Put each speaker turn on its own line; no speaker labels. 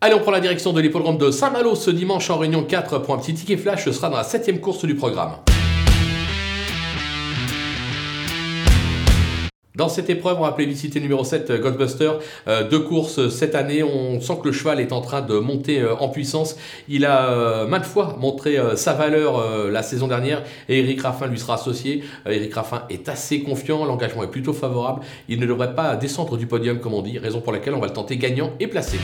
Allez, on prend la direction de l'hippodrome de Saint-Malo ce dimanche en réunion 4 pour un petit ticket flash. Ce sera dans la septième course du programme. Dans cette épreuve, on va plébisciter numéro 7, euh, Goldbuster. Euh, deux courses cette année. On sent que le cheval est en train de monter euh, en puissance. Il a maintes fois montré sa valeur la saison dernière et Eric Raffin lui sera associé. Eric Raffin est assez confiant. L'engagement est plutôt favorable. Il ne devrait pas descendre du podium, comme on dit. Raison pour laquelle on va le tenter gagnant et placé.